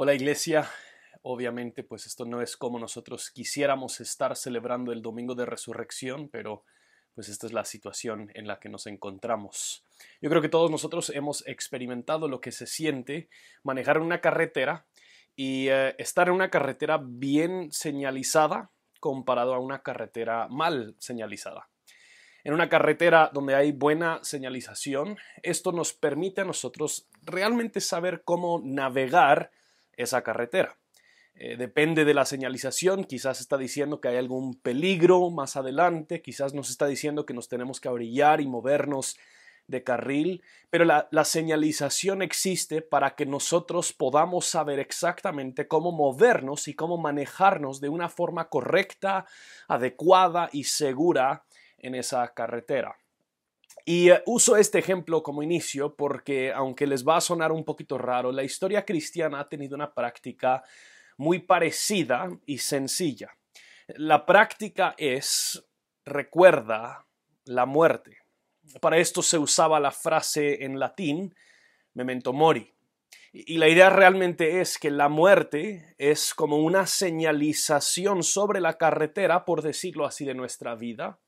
Hola iglesia, obviamente pues esto no es como nosotros quisiéramos estar celebrando el domingo de resurrección, pero pues esta es la situación en la que nos encontramos. Yo creo que todos nosotros hemos experimentado lo que se siente manejar una carretera y eh, estar en una carretera bien señalizada comparado a una carretera mal señalizada. En una carretera donde hay buena señalización, esto nos permite a nosotros realmente saber cómo navegar esa carretera. Eh, depende de la señalización, quizás está diciendo que hay algún peligro más adelante, quizás nos está diciendo que nos tenemos que abrillar y movernos de carril, pero la, la, señalización existe para que nosotros podamos saber exactamente cómo movernos y cómo manejarnos de una forma correcta, adecuada y segura en esa carretera. Y eh, uso este ejemplo como inicio porque, aunque les va a sonar un poquito raro, la historia cristiana ha tenido una práctica muy parecida y sencilla. La práctica es recuerda la muerte. Para esto se usaba la frase en latín memento mori. Y la idea realmente es que la muerte es como una señalización sobre la carretera, por decirlo así, de nuestra vida,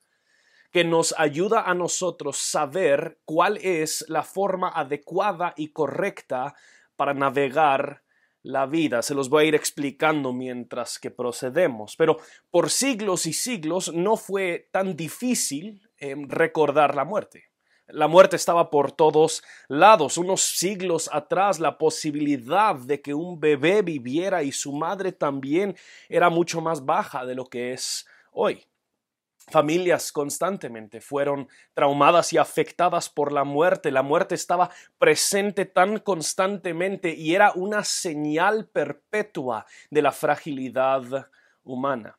que nos ayuda a nosotros saber cuál es la forma adecuada y correcta para navegar la vida. Se los voy a ir explicando mientras que procedemos. Pero por siglos y siglos no fue tan difícil em, recordar la muerte. La muerte estaba por todos lados. Unos siglos atrás la posibilidad de que un bebé viviera y su madre también era mucho más baja de lo que es hoy. Familias constantemente fueron traumadas y afectadas por la muerte. La muerte estaba presente tan constantemente y era una señal perpetua de la fragilidad humana.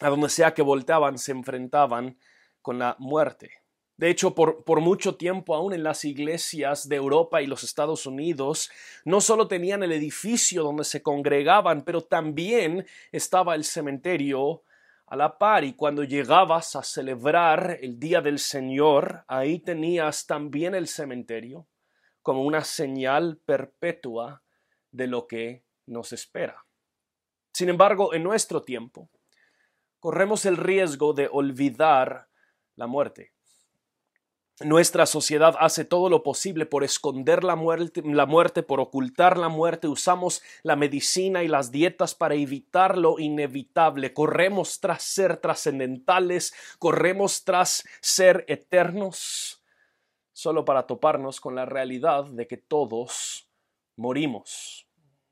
A donde sea que volteaban se enfrentaban con la muerte. De hecho, por, por, mucho tiempo aún en las iglesias de Europa y los Estados Unidos, no solo tenían el edificio donde se congregaban, pero también estaba el cementerio a la par y cuando llegabas a celebrar el Día del Señor, ahí tenías también el cementerio como una señal perpetua de lo que nos espera. Sin embargo, en nuestro tiempo, corremos el riesgo de olvidar la muerte. Nuestra sociedad hace todo lo posible por esconder la muerte, la muerte, por ocultar la muerte. Usamos la medicina y las dietas para evitar lo inevitable. Corremos tras ser trascendentales, corremos tras ser eternos, solo para toparnos con la realidad de que todos morimos.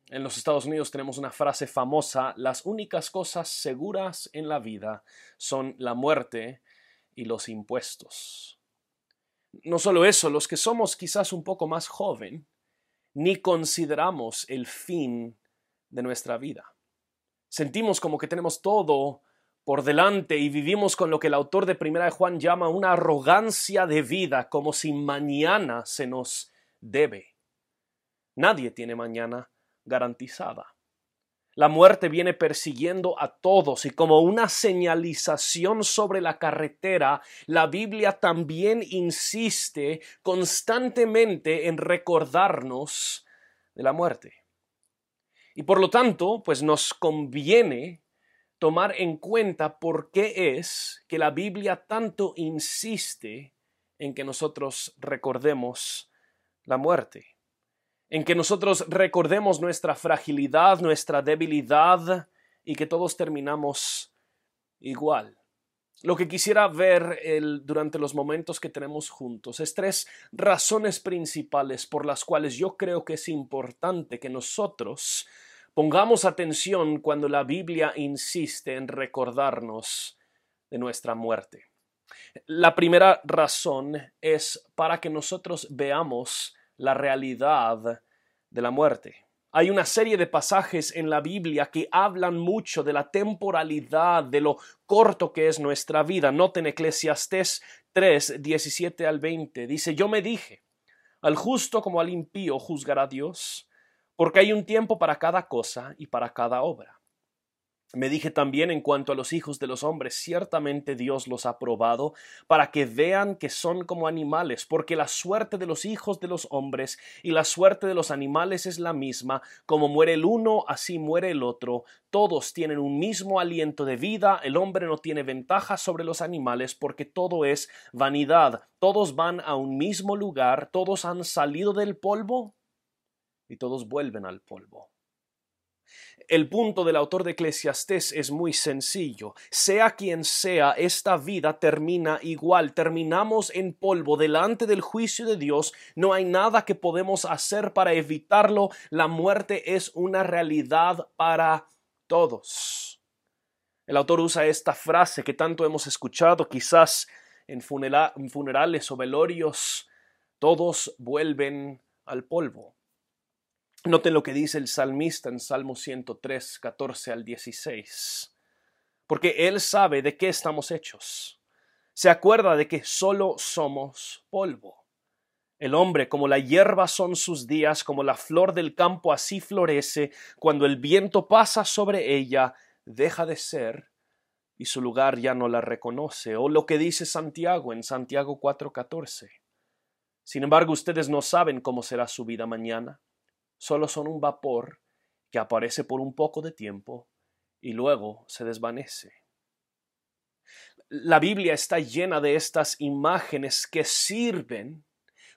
En los Estados Unidos tenemos una frase famosa, las únicas cosas seguras en la vida son la muerte y los impuestos. No solo eso, los que somos quizás un poco más joven, ni consideramos el fin de nuestra vida. Sentimos como que tenemos todo por delante y vivimos con lo que el autor de Primera de Juan llama una arrogancia de vida, como si mañana se nos debe. Nadie tiene mañana garantizada. La muerte viene persiguiendo a todos y como una señalización sobre la carretera, la Biblia también insiste constantemente en recordarnos de la muerte. Y por lo tanto, pues nos conviene tomar en cuenta por qué es que la Biblia tanto insiste en que nosotros recordemos la muerte en que nosotros recordemos nuestra fragilidad, nuestra debilidad y que todos terminamos igual. Lo que quisiera ver el, durante los momentos que tenemos juntos es tres razones principales por las cuales yo creo que es importante que nosotros pongamos atención cuando la Biblia insiste en recordarnos de nuestra muerte. La primera razón es para que nosotros veamos la realidad de la muerte. Hay una serie de pasajes en la Biblia que hablan mucho de la temporalidad, de lo corto que es nuestra vida. Noten Eclesiastés 3, 17 al 20. Dice, yo me dije, al justo como al impío juzgará Dios, porque hay un tiempo para cada cosa y para cada obra. Me dije también en cuanto a los hijos de los hombres, ciertamente Dios los ha probado para que vean que son como animales, porque la suerte de los hijos de los hombres y la suerte de los animales es la misma, como muere el uno, así muere el otro, todos tienen un mismo aliento de vida, el hombre no tiene ventaja sobre los animales porque todo es vanidad, todos van a un mismo lugar, todos han salido del polvo y todos vuelven al polvo. El punto del autor de Eclesiastés es muy sencillo. Sea quien sea, esta vida termina igual. Terminamos en polvo delante del juicio de Dios. No hay nada que podemos hacer para evitarlo. La muerte es una realidad para todos. El autor usa esta frase que tanto hemos escuchado, quizás en, funerales o velorios. Todos vuelven al polvo. Noten lo que dice el salmista en Salmo 103, 14 al 16. Porque Él sabe de qué estamos hechos. Se acuerda de que solo somos polvo. El hombre, como la hierba son sus días, como la flor del campo así florece, cuando el viento pasa sobre ella, deja de ser y su lugar ya no la reconoce. O lo que dice Santiago en Santiago 4:14. Sin embargo, ustedes no saben cómo será su vida mañana solo son un vapor que aparece por un poco de tiempo y luego se desvanece. La Biblia está llena de estas imágenes que sirven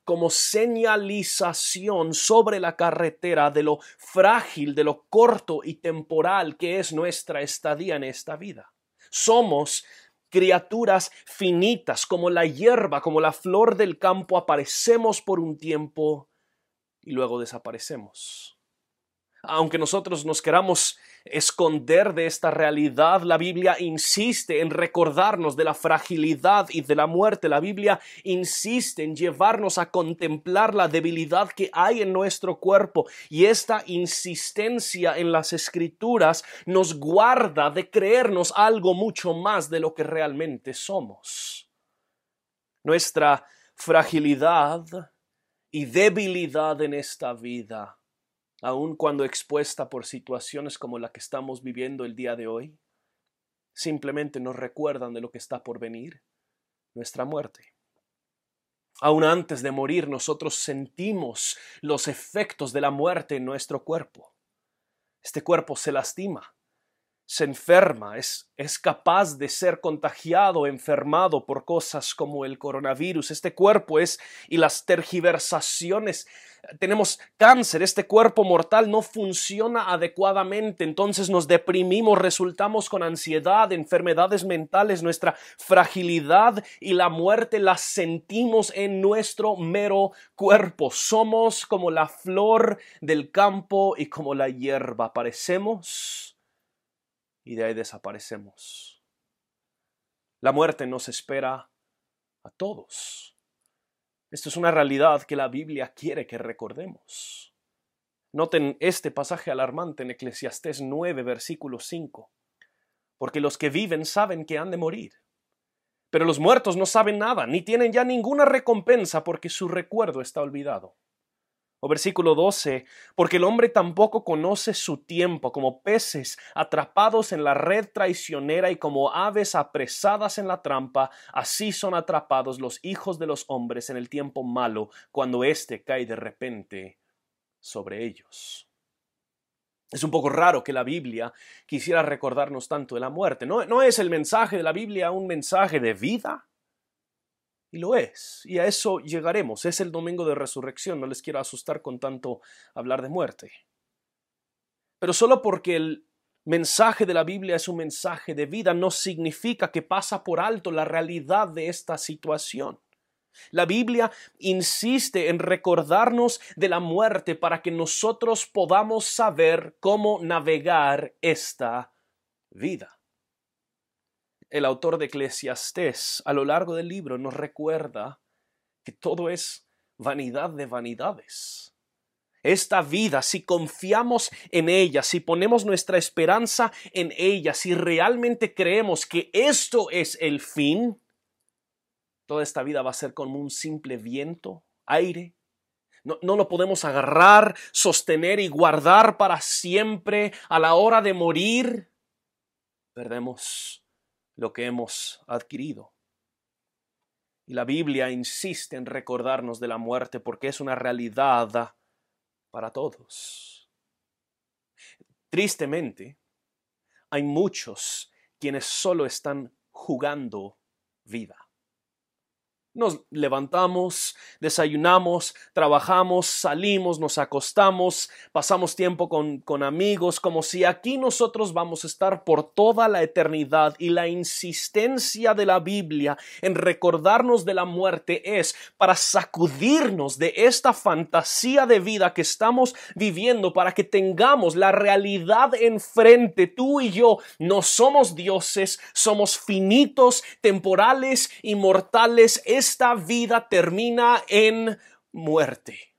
como señalización sobre la carretera de lo frágil, de lo corto y temporal que es nuestra estadía en esta vida. Somos criaturas finitas, como la hierba, como la flor del campo, aparecemos por un tiempo y luego desaparecemos. Aunque nosotros nos queramos esconder de esta realidad, la Biblia insiste en recordarnos de la fragilidad y de la muerte. La Biblia insiste en llevarnos a contemplar la debilidad que hay en nuestro cuerpo y esta insistencia en las escrituras nos guarda de creernos algo mucho más de lo que realmente somos. Nuestra fragilidad y debilidad en esta vida, aun cuando expuesta por situaciones como la que estamos viviendo el día de hoy, simplemente nos recuerdan de lo que está por venir, nuestra muerte. Aún antes de morir nosotros sentimos los efectos de la muerte en nuestro cuerpo. Este cuerpo se lastima, se enferma, es, es capaz de ser contagiado, enfermado por cosas como el coronavirus. Este cuerpo es, y las tergiversaciones, tenemos cáncer, este cuerpo mortal no funciona adecuadamente, entonces nos deprimimos, resultamos con ansiedad, enfermedades mentales, nuestra fragilidad y la muerte la sentimos en nuestro mero cuerpo. Somos como la flor del campo y como la hierba, parecemos y de ahí desaparecemos. La muerte nos espera a todos. Esto es una realidad que la Biblia quiere que recordemos. Noten este pasaje alarmante en Eclesiastés 9, versículo 5. Porque los que viven saben que han de morir. Pero los muertos no saben nada, ni tienen ya ninguna recompensa porque su recuerdo está olvidado. Versículo 12, porque el hombre tampoco conoce su tiempo, como peces atrapados en la red traicionera y como aves apresadas en la trampa, así son atrapados los hijos de los hombres en el tiempo malo, cuando éste cae de repente sobre ellos. Es un poco raro que la Biblia quisiera recordarnos tanto de la muerte. ¿No, no es el mensaje de la Biblia un mensaje de vida? Y lo es. Y a eso llegaremos. Es el domingo de resurrección. No les quiero asustar con tanto hablar de muerte. Pero solo porque el mensaje de la Biblia es un mensaje de vida no significa que pasa por alto la realidad de esta situación. La Biblia insiste en recordarnos de la muerte para que nosotros podamos saber cómo navegar esta vida el autor de Eclesiastés a lo largo del libro nos recuerda que todo es vanidad de vanidades. Esta vida, si confiamos en ella, si ponemos nuestra esperanza en ella, si realmente creemos que esto es el fin, toda esta vida va a ser como un simple viento, aire. No, no, lo podemos agarrar, sostener y guardar para siempre a la hora de morir. perdemos lo que hemos adquirido. Y la Biblia insiste en recordarnos de la muerte porque es una realidad para todos. Tristemente, hay muchos quienes solo están jugando vida. Nos levantamos, desayunamos, trabajamos, salimos, nos acostamos, pasamos tiempo con, con, amigos, como si aquí nosotros vamos a estar por toda la eternidad. Y la insistencia de la Biblia en recordarnos de la muerte es para sacudirnos de esta fantasía de vida que estamos viviendo, para que tengamos la realidad enfrente. Tú y yo no somos dioses, somos finitos, temporales, inmortales esta vida termina en muerte.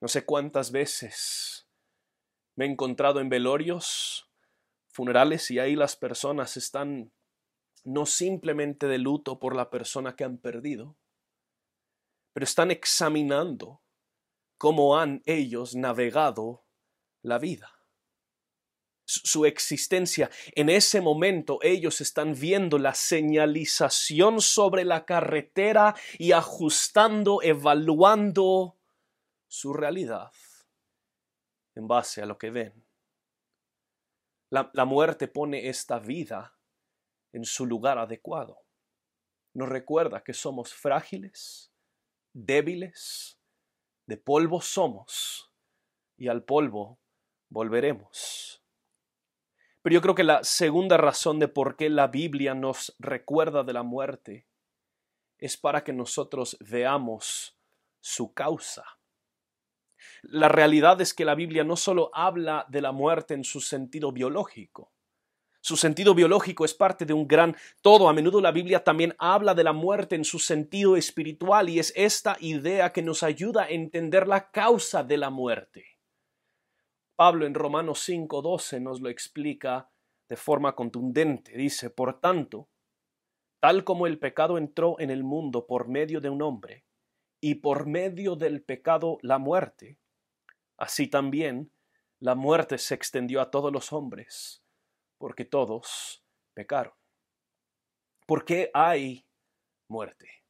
No sé cuántas veces me he encontrado en velorios, funerales y ahí las personas están no simplemente de luto por la persona que han perdido, pero están examinando cómo han ellos navegado la vida su existencia. En ese momento ellos están viendo la señalización sobre la carretera y ajustando, evaluando su realidad en base a lo que ven. La, la muerte pone esta vida en su lugar adecuado. Nos recuerda que somos frágiles, débiles, de polvo somos y al polvo volveremos. Pero yo creo que la segunda razón de por qué la Biblia nos recuerda de la muerte es para que nosotros veamos su causa. La realidad es que la Biblia no solo habla de la muerte en su sentido biológico, su sentido biológico es parte de un gran todo. A menudo la Biblia también habla de la muerte en su sentido espiritual y es esta idea que nos ayuda a entender la causa de la muerte. Pablo en Romanos 5:12 nos lo explica de forma contundente. Dice, por tanto, tal como el pecado entró en el mundo por medio de un hombre, y por medio del pecado la muerte, así también la muerte se extendió a todos los hombres, porque todos pecaron. ¿Por qué hay muerte?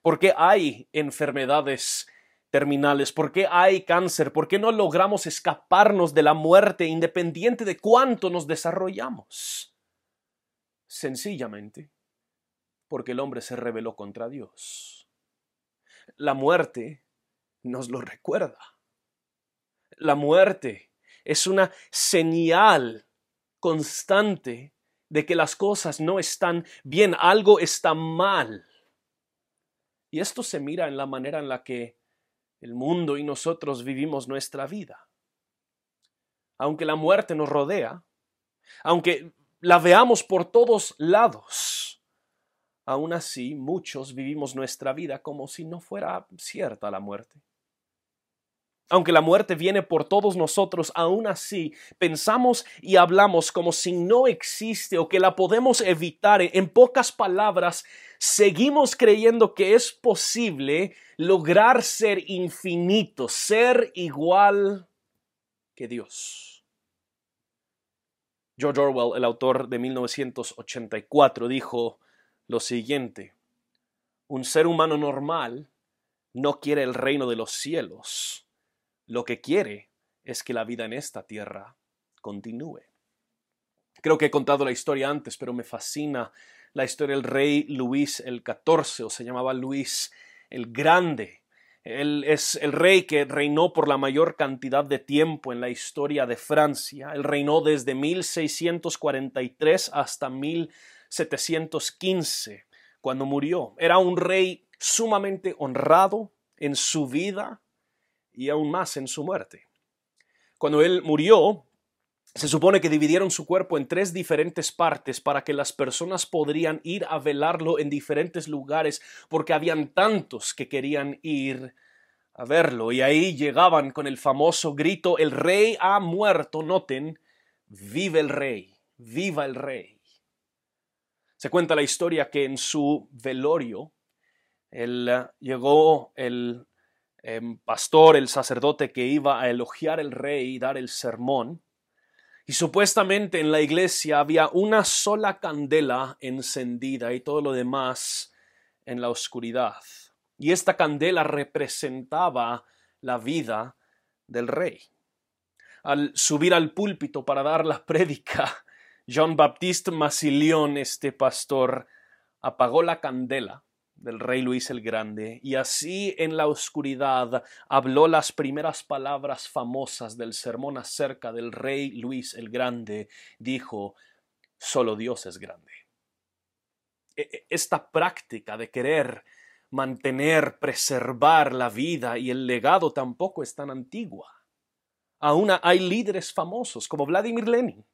¿Por qué hay enfermedades terminales? ¿Por qué hay cáncer? ¿Por qué no logramos escaparnos de la muerte independiente de cuánto nos desarrollamos? Sencillamente, porque el hombre se rebeló contra Dios. La muerte nos lo recuerda. La muerte es una señal constante de que las cosas no están bien, algo está mal. Y esto se mira en la manera en la que el mundo y nosotros vivimos nuestra vida. Aunque la muerte nos rodea, aunque la veamos por todos lados, aún así muchos vivimos nuestra vida como si no fuera cierta la muerte. Aunque la muerte viene por todos nosotros, aún así pensamos y hablamos como si no existe o que la podemos evitar. En pocas palabras, seguimos creyendo que es posible lograr ser infinito, ser igual que Dios. George Orwell, el autor de 1984, dijo lo siguiente, un ser humano normal no quiere el reino de los cielos lo que quiere es que la vida en esta tierra continúe. Creo que he contado la historia antes, pero me fascina la historia del rey Luis el XIV, o se llamaba Luis el Grande. Él es el rey que reinó por la mayor cantidad de tiempo en la historia de Francia. Él reinó desde 1643 hasta 1715, cuando murió. Era un rey sumamente honrado en su vida, y aún más en su muerte. Cuando él murió, se supone que dividieron su cuerpo en tres diferentes partes para que las personas podrían ir a velarlo en diferentes lugares porque habían tantos que querían ir a verlo y ahí llegaban con el famoso grito el rey ha muerto, noten, vive el rey, viva el rey. Se cuenta la historia que en su velorio él, eh, llegó el pastor, el sacerdote que iba a elogiar el rey y dar el sermón, Y supuestamente en la iglesia había una sola candela encendida y todo lo demás en la oscuridad. Y esta candela representaba la vida del rey. Al subir al púlpito para dar la prédica, Jean Baptiste Massillon, este pastor, apagó la candela del rey Luis el Grande, y así en la oscuridad habló las primeras palabras famosas del sermón acerca del rey Luis el Grande. Dijo, solo Dios es grande. E, e, esta práctica de querer mantener, preservar la vida y el legado tampoco es tan antigua. Aún hay líderes famosos como Vladimir Lenin,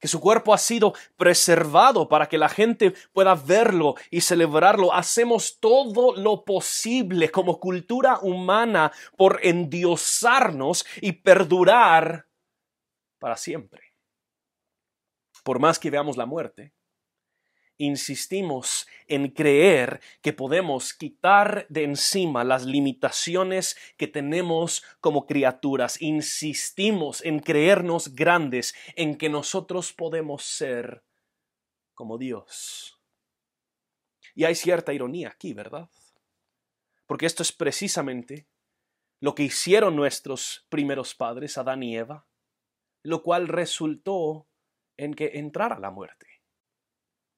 que su cuerpo ha sido preservado para que la gente pueda verlo y celebrarlo. Hacemos todo lo posible como cultura humana por endiosarnos y perdurar para siempre. Por más que veamos la muerte, insistimos en creer que podemos quitar de encima las limitaciones que tenemos como criaturas. Insistimos en creernos grandes, en que nosotros podemos ser como Dios. Y hay cierta ironía aquí, ¿verdad? Porque esto es precisamente lo que hicieron nuestros primeros padres, Adán y Eva, lo cual resultó en que entrara la muerte.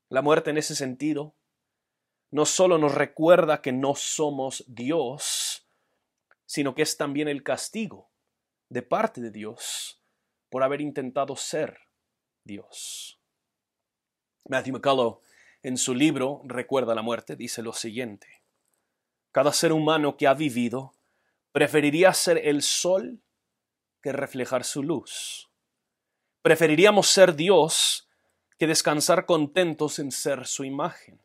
La muerte en ese sentido no solo nos recuerda que no somos Dios, sino que es también el castigo de parte de Dios por haber intentado ser Dios. Matthew McCullough en su libro Recuerda la muerte dice lo siguiente. Cada ser humano que ha vivido preferiría ser el sol que reflejar su luz. Preferiríamos ser Dios que descansar contentos en ser su imagen.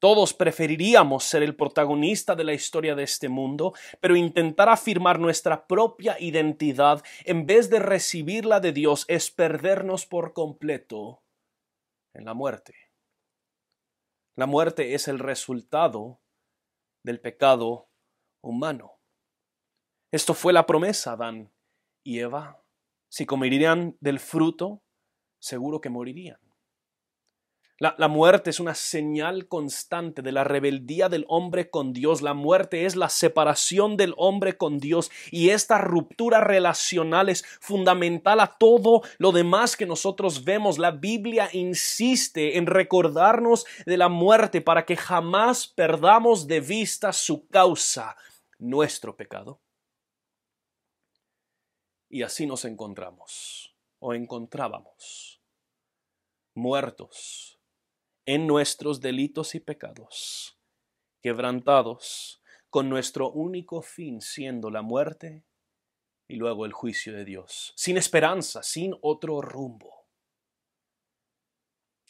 Todos preferiríamos ser el protagonista de la historia de este mundo, pero intentar afirmar nuestra propia identidad en vez de recibirla de Dios es perdernos por completo en la muerte. La muerte es el resultado del pecado humano. Esto fue la promesa, Adán y Eva. Si comerían del fruto, seguro que morirían. La, muerte es una señal constante de la rebeldía del hombre con Dios. La muerte es la separación del hombre con Dios y esta ruptura relacional es fundamental a todo lo demás que nosotros vemos. La Biblia insiste en recordarnos de la muerte para que jamás perdamos de vista su causa, nuestro pecado. Y así nos encontramos o encontrábamos muertos en nuestros delitos y pecados, quebrantados con nuestro único fin siendo la muerte y luego el juicio de Dios, sin esperanza, sin otro rumbo.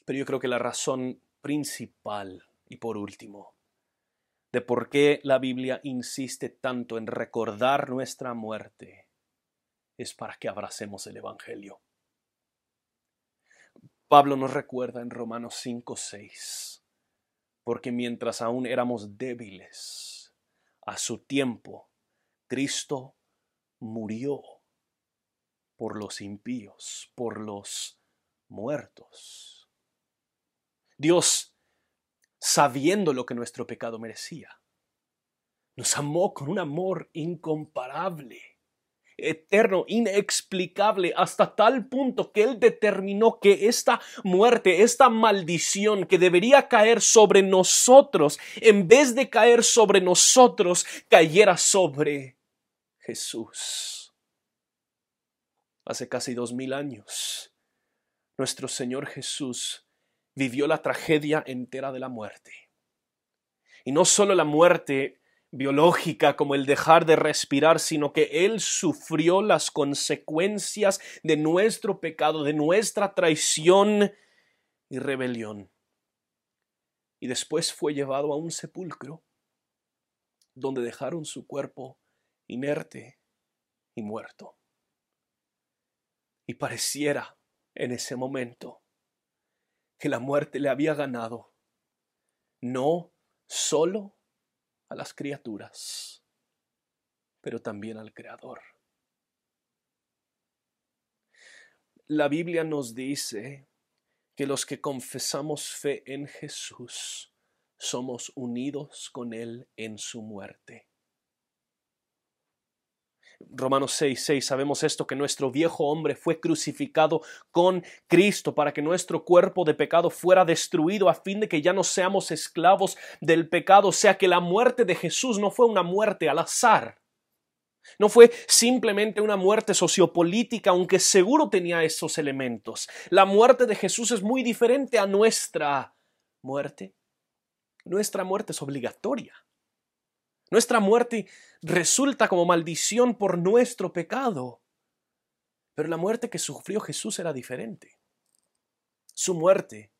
Pero yo creo que la razón principal y por último de por qué la Biblia insiste tanto en recordar nuestra muerte es para que abracemos el Evangelio. Pablo nos recuerda en Romanos 5, 6, porque mientras aún éramos débiles, a su tiempo, Cristo murió por los impíos, por los muertos. Dios, sabiendo lo que nuestro pecado merecía, nos amó con un amor incomparable eterno, inexplicable, hasta tal punto que Él determinó que esta muerte, esta maldición que debería caer sobre nosotros, en vez de caer sobre nosotros, cayera sobre Jesús. Hace casi dos mil años, nuestro Señor Jesús vivió la tragedia entera de la muerte. Y no solo la muerte biológica como el dejar de respirar, sino que Él sufrió las consecuencias de nuestro pecado, de nuestra traición y rebelión. Y después fue llevado a un sepulcro donde dejaron su cuerpo inerte y muerto. Y pareciera en ese momento que la muerte le había ganado, no solo a las criaturas, pero también al Creador. la Biblia nos dice que los que confesamos fe en Jesús somos unidos con Él en su muerte. Romanos 6, 6, sabemos esto, que nuestro viejo hombre fue crucificado con Cristo para que nuestro cuerpo de pecado fuera destruido a fin de que ya no seamos esclavos del pecado, o sea que la muerte de Jesús no fue una muerte al azar. No fue simplemente una muerte sociopolítica, aunque seguro tenía esos elementos. La muerte de Jesús es muy diferente a nuestra muerte. Nuestra muerte es obligatoria. Nuestra muerte resulta como maldición por nuestro pecado. Pero la muerte que sufrió Jesús era diferente. Su muerte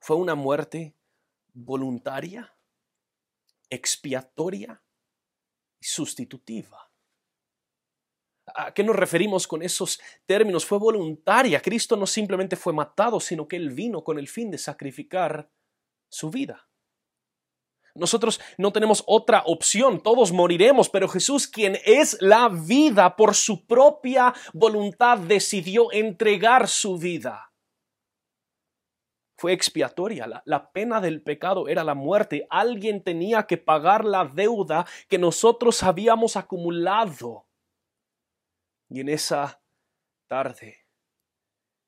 fue una muerte voluntaria, expiatoria y sustitutiva. ¿A qué nos referimos con esos términos? Fue voluntaria. Cristo no simplemente fue matado, sino que Él vino con el fin de sacrificar su vida. Nosotros no tenemos otra opción, todos moriremos, pero Jesús, quien es la vida, por su propia voluntad decidió entregar su vida. Fue expiatoria, la, pena del pecado era la muerte. Alguien tenía que pagar la deuda que nosotros habíamos acumulado. Y en esa tarde,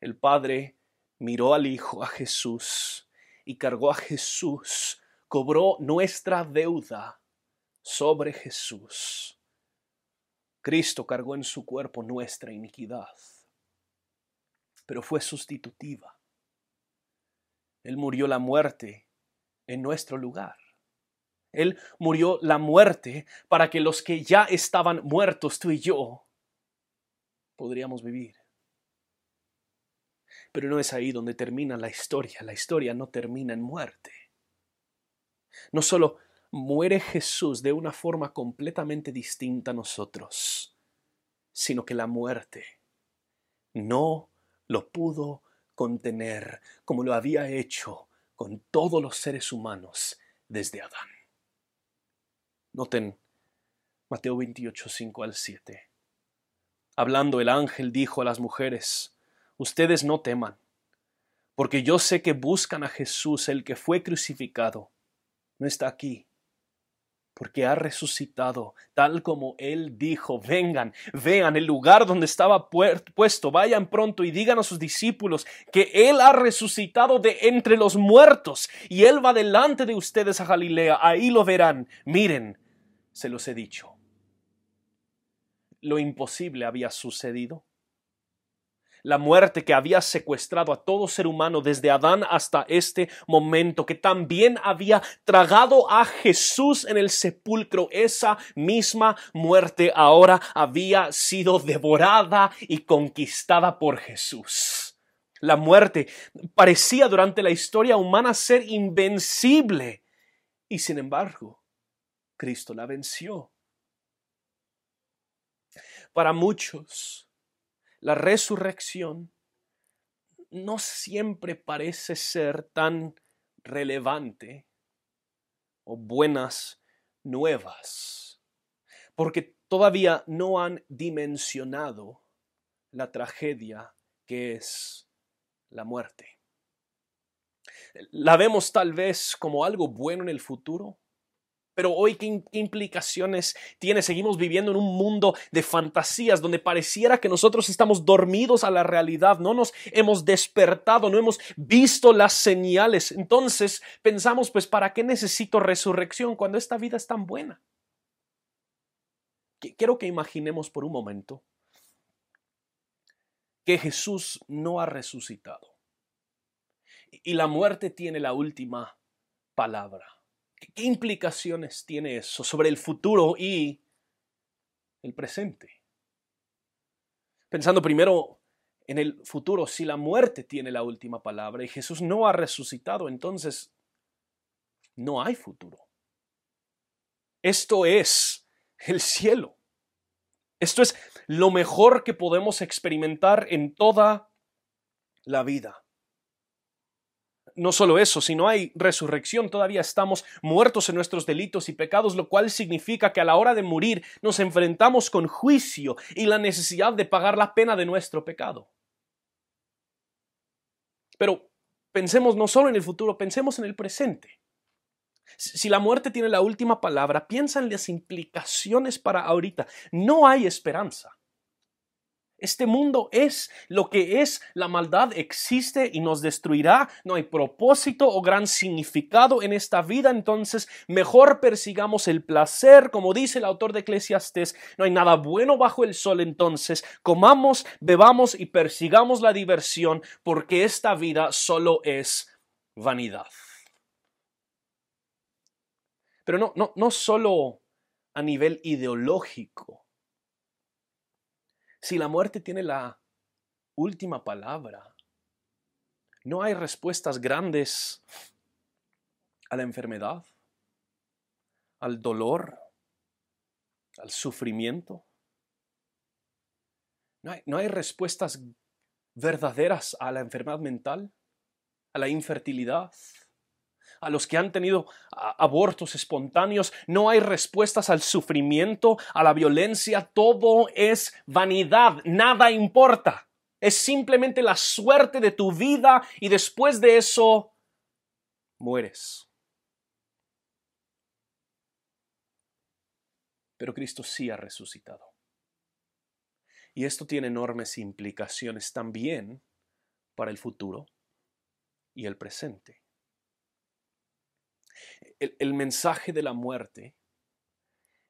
el Padre miró al Hijo, a Jesús, y cargó a Jesús cobró nuestra deuda sobre Jesús. Cristo cargó en su cuerpo nuestra iniquidad, pero fue sustitutiva. Él murió la muerte en nuestro lugar. Él murió la muerte para que los que ya estaban muertos, tú y yo, podríamos vivir. Pero no es ahí donde termina la historia. La historia no termina en muerte. No solo muere Jesús de una forma completamente distinta a nosotros, sino que la muerte no lo pudo contener como lo había hecho con todos los seres humanos desde Adán. Noten Mateo 28, 5 al 7. Hablando el ángel dijo a las mujeres, ustedes no teman, porque yo sé que buscan a Jesús, el que fue crucificado no está aquí, porque ha resucitado, tal como Él dijo. Vengan, vean el lugar donde estaba puesto, vayan pronto y digan a sus discípulos que Él ha resucitado de entre los muertos y Él va delante de ustedes a Galilea, ahí lo verán. Miren, se los he dicho. Lo imposible había sucedido la muerte que había secuestrado a todo ser humano desde Adán hasta este momento, que también había tragado a Jesús en el sepulcro. Esa misma muerte ahora había sido devorada y conquistada por Jesús. La muerte parecía durante la historia humana ser invencible y sin embargo, Cristo la venció. Para muchos, la resurrección no siempre parece ser tan relevante o buenas nuevas, porque todavía no han dimensionado la tragedia que es la muerte. La vemos tal vez como algo bueno en el futuro, pero hoy, ¿qué, implicaciones tiene? Seguimos viviendo en un mundo de fantasías donde pareciera que nosotros estamos dormidos a la realidad, no nos hemos despertado, no hemos visto las señales. Entonces pensamos, pues, ¿para qué necesito resurrección cuando esta vida es tan buena? Quiero que imaginemos por un momento que Jesús no ha resucitado y la muerte tiene la última palabra. ¿Qué implicaciones tiene eso sobre el futuro y el presente? Pensando primero en el futuro, si la muerte tiene la última palabra y Jesús no ha resucitado, entonces no hay futuro. Esto es el cielo. Esto es lo mejor que podemos experimentar en toda la vida no solo eso, si no hay resurrección, todavía estamos muertos en nuestros delitos y pecados, lo cual significa que a la hora de morir nos enfrentamos con juicio y la necesidad de pagar la pena de nuestro pecado. Pero pensemos no solo en el futuro, pensemos en el presente. Si la muerte tiene la última palabra, piensa en las implicaciones para ahorita. No hay esperanza. Este mundo es lo que es, la maldad existe y nos destruirá, no hay propósito o gran significado en esta vida, entonces mejor persigamos el placer, como dice el autor de Eclesiastes, no hay nada bueno bajo el sol, entonces comamos, bebamos y persigamos la diversión, porque esta vida solo es vanidad. Pero no, no, no solo a nivel ideológico, si la muerte tiene la última palabra, no hay respuestas grandes a la enfermedad, al dolor, al sufrimiento. No hay, no hay, respuestas verdaderas a la enfermedad mental, a la infertilidad, a los que han tenido abortos espontáneos, no hay respuestas al sufrimiento, a la violencia, todo es vanidad, nada importa. Es simplemente la suerte de tu vida y después de eso mueres. Pero Cristo sí ha resucitado. Y esto tiene enormes implicaciones también para el futuro y el presente el, mensaje de la muerte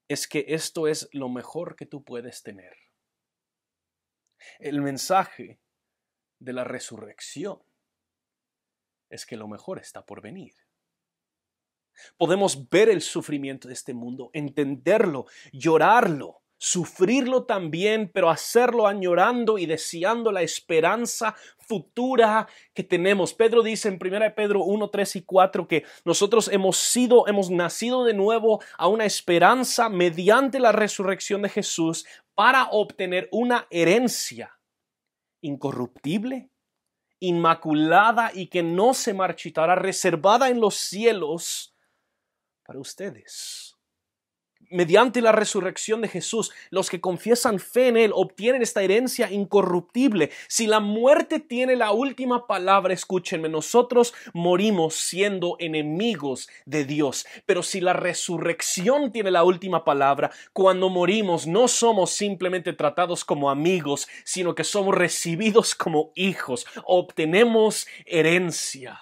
es que esto es lo mejor que tú puedes tener. El mensaje de la resurrección es que lo mejor está por venir. Podemos ver el sufrimiento de este mundo, entenderlo, llorarlo, sufrirlo también, pero hacerlo añorando y deseando la esperanza futura que tenemos. Pedro dice en 1 Pedro 1, 3 y 4 que nosotros hemos sido, hemos nacido de nuevo a una esperanza mediante la resurrección de Jesús para obtener una herencia incorruptible, inmaculada y que no se marchitará, reservada en los cielos para ustedes mediante la resurrección de Jesús, los que confiesan fe en Él obtienen esta herencia incorruptible. Si la muerte tiene la última palabra, escúchenme, nosotros morimos siendo enemigos de Dios. Pero si la resurrección tiene la última palabra, cuando morimos no somos simplemente tratados como amigos, sino que somos recibidos como hijos. Obtenemos herencia.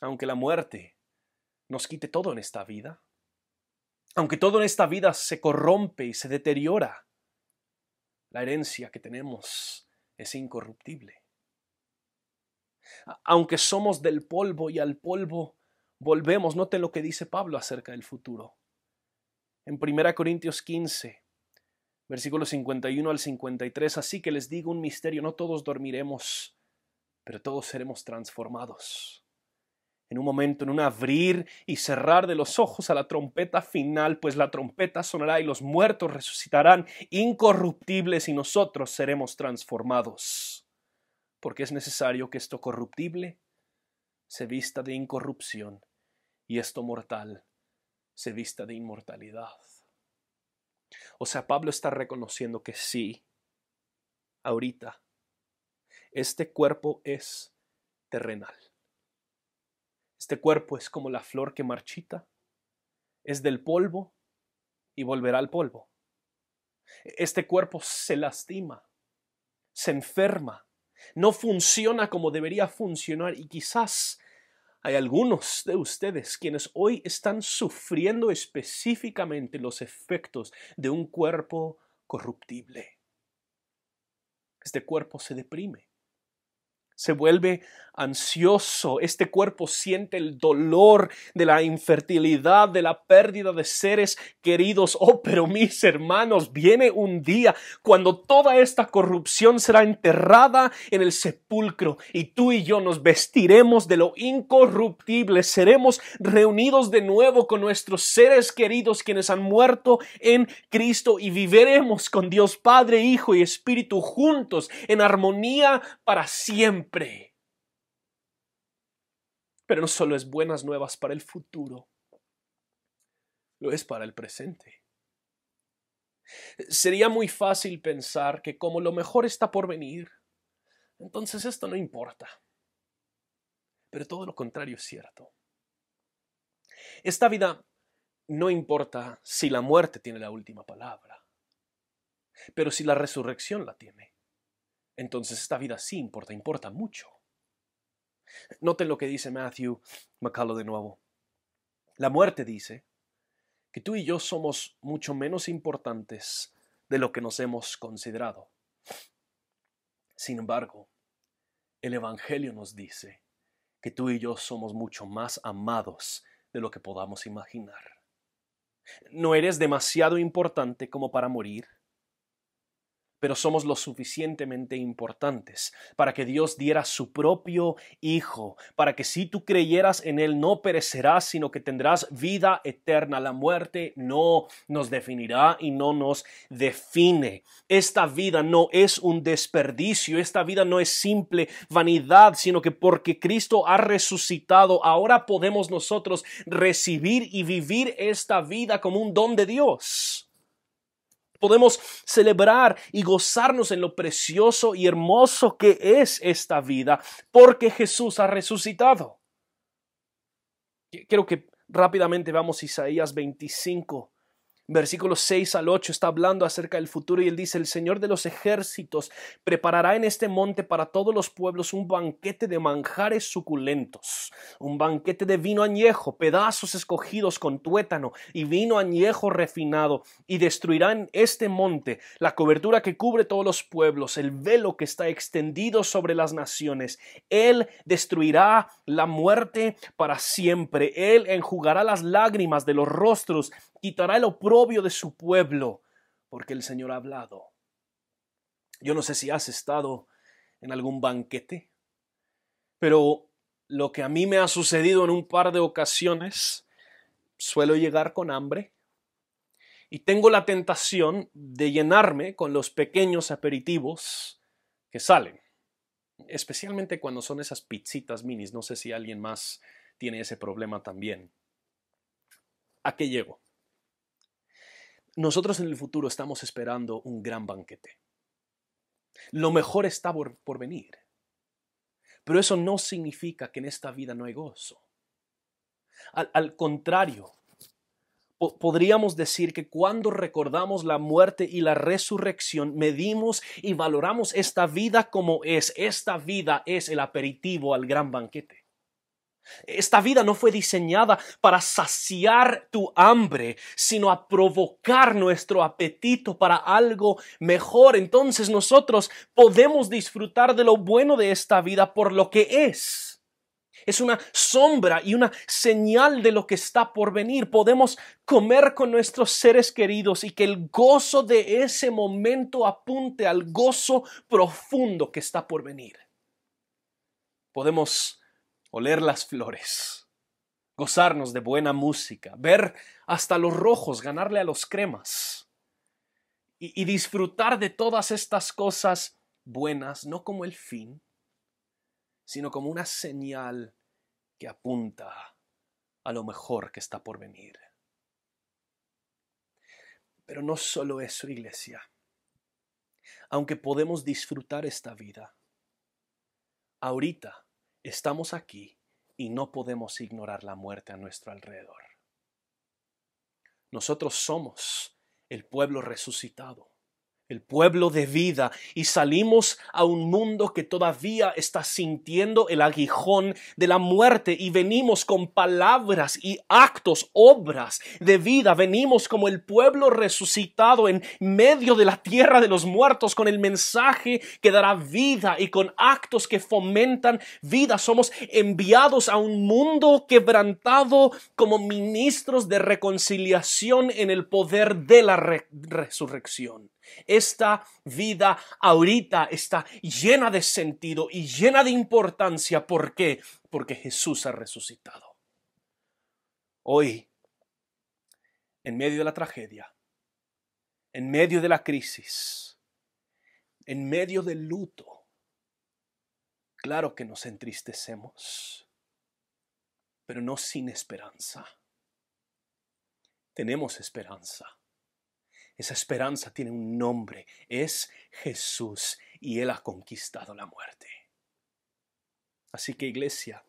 Aunque la muerte nos quite todo en esta vida. Aunque todo en esta vida se corrompe y se deteriora, la herencia que tenemos es incorruptible. Aunque somos del polvo y al polvo volvemos, noten lo que dice Pablo acerca del futuro. En 1 Corintios 15, versículos 51 al 53, así que les digo un misterio, no todos dormiremos, pero todos seremos transformados en un momento, en un abrir y cerrar de los ojos a la trompeta final, pues la trompeta sonará y los muertos resucitarán incorruptibles y nosotros seremos transformados. Porque es necesario que esto corruptible se vista de incorrupción y esto mortal se vista de inmortalidad. O sea, Pablo está reconociendo que sí, ahorita, este cuerpo es terrenal este cuerpo es como la flor que marchita, es del polvo y volverá al polvo. Este cuerpo se lastima, se enferma, no funciona como debería funcionar y quizás hay algunos de ustedes quienes hoy están sufriendo específicamente los efectos de un cuerpo corruptible. Este cuerpo se deprime, se vuelve ansioso, este cuerpo siente el dolor de la infertilidad, de la pérdida de seres queridos. Oh, pero mis hermanos, viene un día cuando toda esta corrupción será enterrada en el sepulcro y tú y yo nos vestiremos de lo incorruptible, seremos reunidos de nuevo con nuestros seres queridos quienes han muerto en Cristo y viviremos con Dios Padre, Hijo y Espíritu juntos en armonía para siempre. Pero no solo es buenas nuevas para el futuro, lo es para el presente. Sería muy fácil pensar que como lo mejor está por venir, entonces esto no importa. Pero todo lo contrario es cierto. Esta vida no importa si la muerte tiene la última palabra, pero si la resurrección la tiene, entonces esta vida sí importa, importa mucho. Noten lo que dice Matthew McCullough de nuevo. La muerte dice que tú y yo somos mucho menos importantes de lo que nos hemos considerado. Sin embargo, el Evangelio nos dice que tú y yo somos mucho más amados de lo que podamos imaginar. No eres demasiado importante como para morir pero somos lo suficientemente importantes para que Dios diera su propio Hijo, para que si tú creyeras en Él no perecerás, sino que tendrás vida eterna. La muerte no nos definirá y no nos define. Esta vida no es un desperdicio, esta vida no es simple vanidad, sino que porque Cristo ha resucitado, ahora podemos nosotros recibir y vivir esta vida como un don de Dios. Podemos celebrar y gozarnos en lo precioso y hermoso que es esta vida porque Jesús ha resucitado. Quiero que rápidamente vamos a Isaías 25, Versículos 6 al 8 está hablando acerca del futuro y él dice, el Señor de los ejércitos preparará en este monte para todos los pueblos un banquete de manjares suculentos, un banquete de vino añejo, pedazos escogidos con tuétano y vino añejo refinado, y destruirá en este monte la cobertura que cubre todos los pueblos, el velo que está extendido sobre las naciones. Él destruirá la muerte para siempre, Él enjugará las lágrimas de los rostros quitará el oprobio de su pueblo, porque el Señor ha hablado. Yo no sé si has estado en algún banquete, pero lo que a mí me ha sucedido en un par de ocasiones, suelo llegar con hambre y tengo la tentación de llenarme con los pequeños aperitivos que salen, especialmente cuando son esas pizzitas minis. No sé si alguien más tiene ese problema también. ¿A qué llego? Nosotros en el futuro estamos esperando un gran banquete. Lo mejor está por, venir. Pero eso no significa que en esta vida no hay gozo. Al, contrario, podríamos decir que cuando recordamos la muerte y la resurrección, medimos y valoramos esta vida como es. Esta vida es el aperitivo al gran banquete. Esta vida no fue diseñada para saciar tu hambre, sino a provocar nuestro apetito para algo mejor. Entonces nosotros podemos disfrutar de lo bueno de esta vida por lo que es. Es una sombra y una señal de lo que está por venir. Podemos comer con nuestros seres queridos y que el gozo de ese momento apunte al gozo profundo que está por venir. Podemos oler las flores, gozarnos de buena música, ver hasta los rojos, ganarle a los cremas y, disfrutar de todas estas cosas buenas, no como el fin, sino como una señal que apunta a lo mejor que está por venir. Pero no solo eso, iglesia. Aunque podemos disfrutar esta vida, ahorita Estamos aquí y no podemos ignorar la muerte a nuestro alrededor. Nosotros somos el pueblo resucitado el pueblo de vida, y salimos a un mundo que todavía está sintiendo el aguijón de la muerte y venimos con palabras y actos, obras de vida, venimos como el pueblo resucitado en medio de la tierra de los muertos con el mensaje que dará vida y con actos que fomentan vida. Somos enviados a un mundo quebrantado como ministros de reconciliación en el poder de la resurrección. Esta vida ahorita está llena de sentido y llena de importancia. ¿Por qué? Porque Jesús ha resucitado. Hoy, en medio de la tragedia, en medio de la crisis, en medio del luto, claro que nos entristecemos, pero no sin esperanza. Tenemos esperanza esa esperanza tiene un nombre, es Jesús y Él ha conquistado la muerte. Así que iglesia,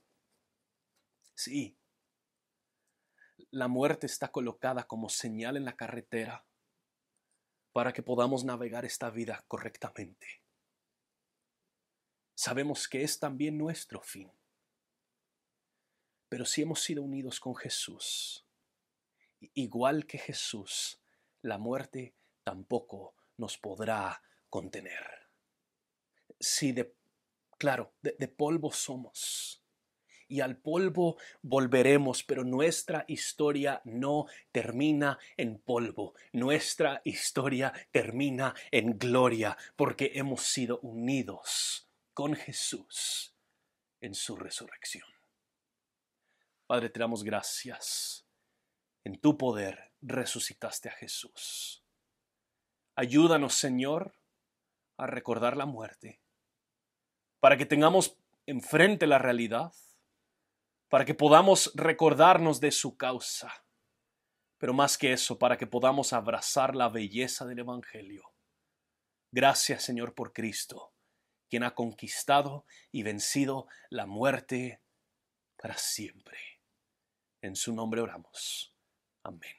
sí, la muerte está colocada como señal en la carretera para que podamos navegar esta vida correctamente. Sabemos que es también nuestro fin. Pero si hemos sido unidos con Jesús, igual que Jesús, la muerte tampoco nos podrá contener. Si de, claro, de, de polvo somos, y al polvo volveremos, pero nuestra historia no termina en polvo, nuestra historia termina en gloria, porque hemos sido unidos con Jesús en su resurrección. Padre, te damos gracias. En tu poder resucitaste a Jesús. Ayúdanos, Señor, a recordar la muerte, para que tengamos enfrente la realidad para que podamos recordarnos de su causa, pero más que eso, para que podamos abrazar la belleza del Evangelio. Gracias Señor por Cristo, quien ha conquistado y vencido la muerte para siempre. En su nombre oramos. Amén.